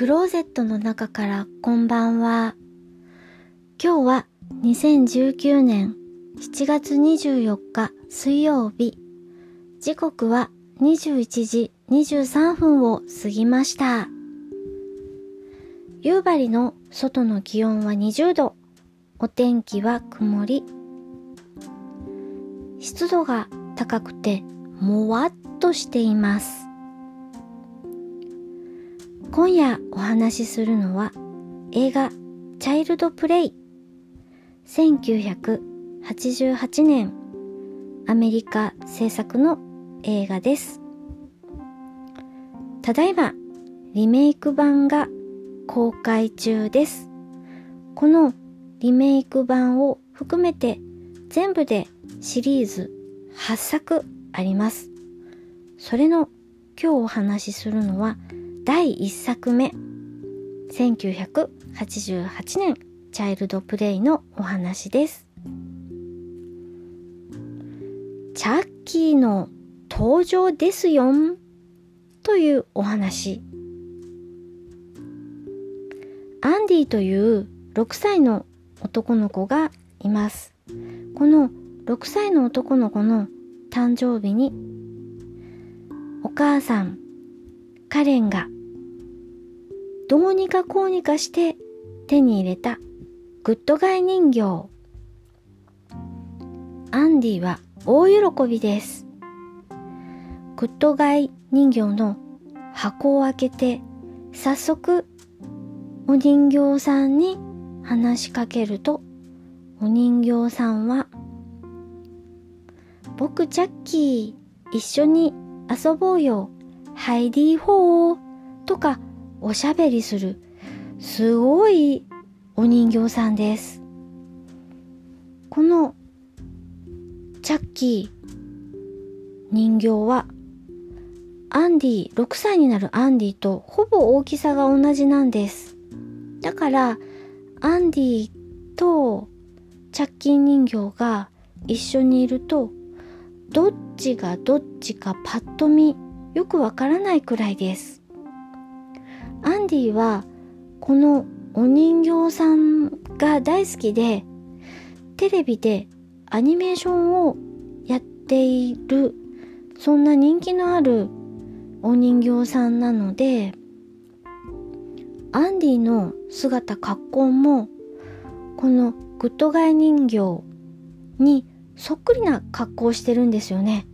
クローゼットの中からこんばんは。今日は2019年7月24日水曜日。時刻は21時23分を過ぎました。夕張の外の気温は20度。お天気は曇り。湿度が高くてもわっとしています。今夜お話しするのは映画チャイルドプレイ1988年アメリカ制作の映画です。ただいまリメイク版が公開中です。このリメイク版を含めて全部でシリーズ8作あります。それの今日お話しするのは第1作目1988年チャイルドプレイのお話です。チャッキーの登場ですよんというお話。アンディという6歳の男の子がいます。この6歳の男の子の誕生日にお母さんカレンがどうにかこうにかして手に入れたグッドガイ人形。アンディは大喜びです。グッドガイ人形の箱を開けて早速お人形さんに話しかけるとお人形さんは僕ジャッキー一緒に遊ぼうよハイディーホーとかおしゃべりするすごいお人形さんです。このチャッキー人形はアンディ、6歳になるアンディとほぼ大きさが同じなんです。だからアンディとチャッキー人形が一緒にいるとどっちがどっちかパッと見よくわからないくらいです。アンディはこのお人形さんが大好きでテレビでアニメーションをやっているそんな人気のあるお人形さんなのでアンディの姿格好もこのグッドガイ人形にそっくりな格好をしてるんですよね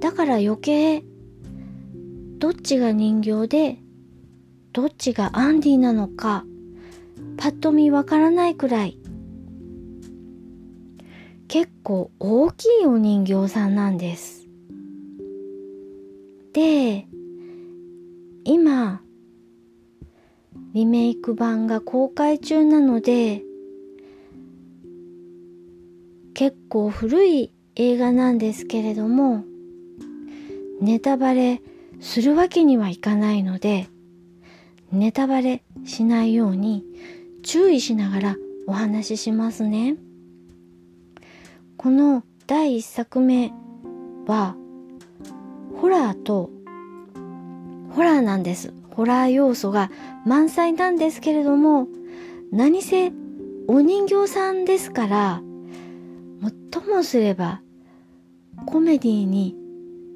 だから余計どっちが人形でどっちがアンディなのかパッと見わからないくらい結構大きいお人形さんなんです。で、今、リメイク版が公開中なので、結構古い映画なんですけれども、ネタバレするわけにはいかないので、ネタバレしないように注意しながらお話ししますね。この第1作目はホラーとホラーなんです。ホラー要素が満載なんですけれども何せお人形さんですからもっともすればコメディに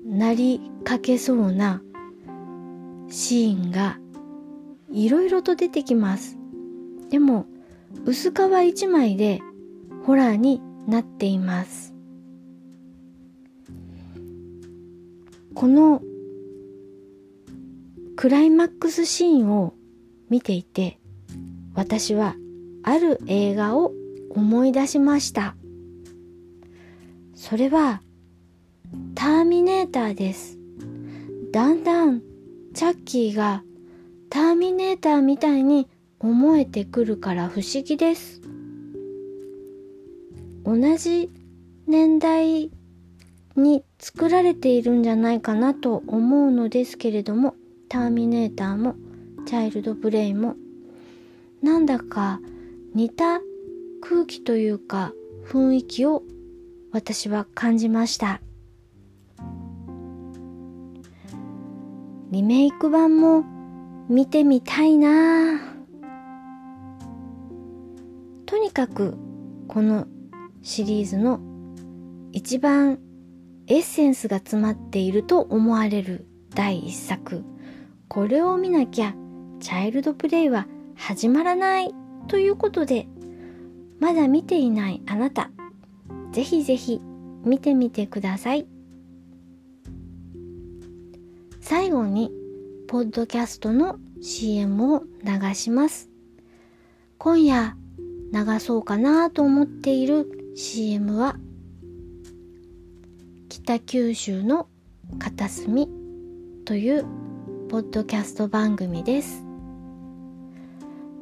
なりかけそうなシーンがいろいろと出てきます。でも、薄皮一枚でホラーになっています。このクライマックスシーンを見ていて、私はある映画を思い出しました。それは、ターミネーターです。だんだんチャッキーがターミネーターみたいに思えてくるから不思議です。同じ年代に作られているんじゃないかなと思うのですけれども、ターミネーターもチャイルドブレイもなんだか似た空気というか雰囲気を私は感じました。リメイク版も見てみたいな。とにかくこのシリーズの一番エッセンスが詰まっていると思われる第一作。これを見なきゃチャイルドプレイは始まらないということでまだ見ていないあなたぜひぜひ見てみてください。最後にポッドキャストの CM を流します今夜流そうかなと思っている CM は北九州の片隅というポッドキャスト番組です。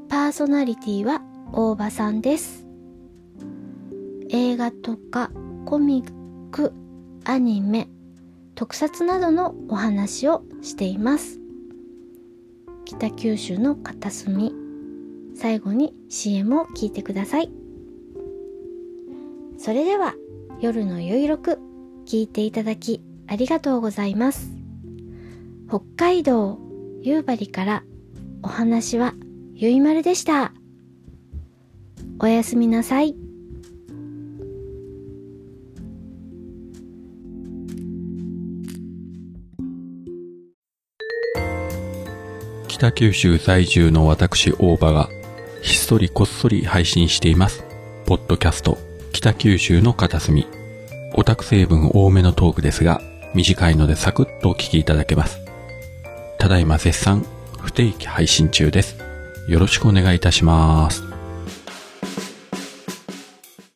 パーソナリティは大場さんです。映画とかコミック、アニメ、特撮などのお話をしています。北九州の片隅。最後に CM を聞いてください。それでは夜のゆいろく聞いていただきありがとうございます。北海道夕張からお話はゆいまるでした。おやすみなさい。北九州在住の私大場がひっそりこっそり配信しています。ポッドキャスト北九州の片隅。オタク成分多めのトークですが、短いのでサクッとお聞きいただけます。ただいま絶賛不定期配信中です。よろしくお願いいたします。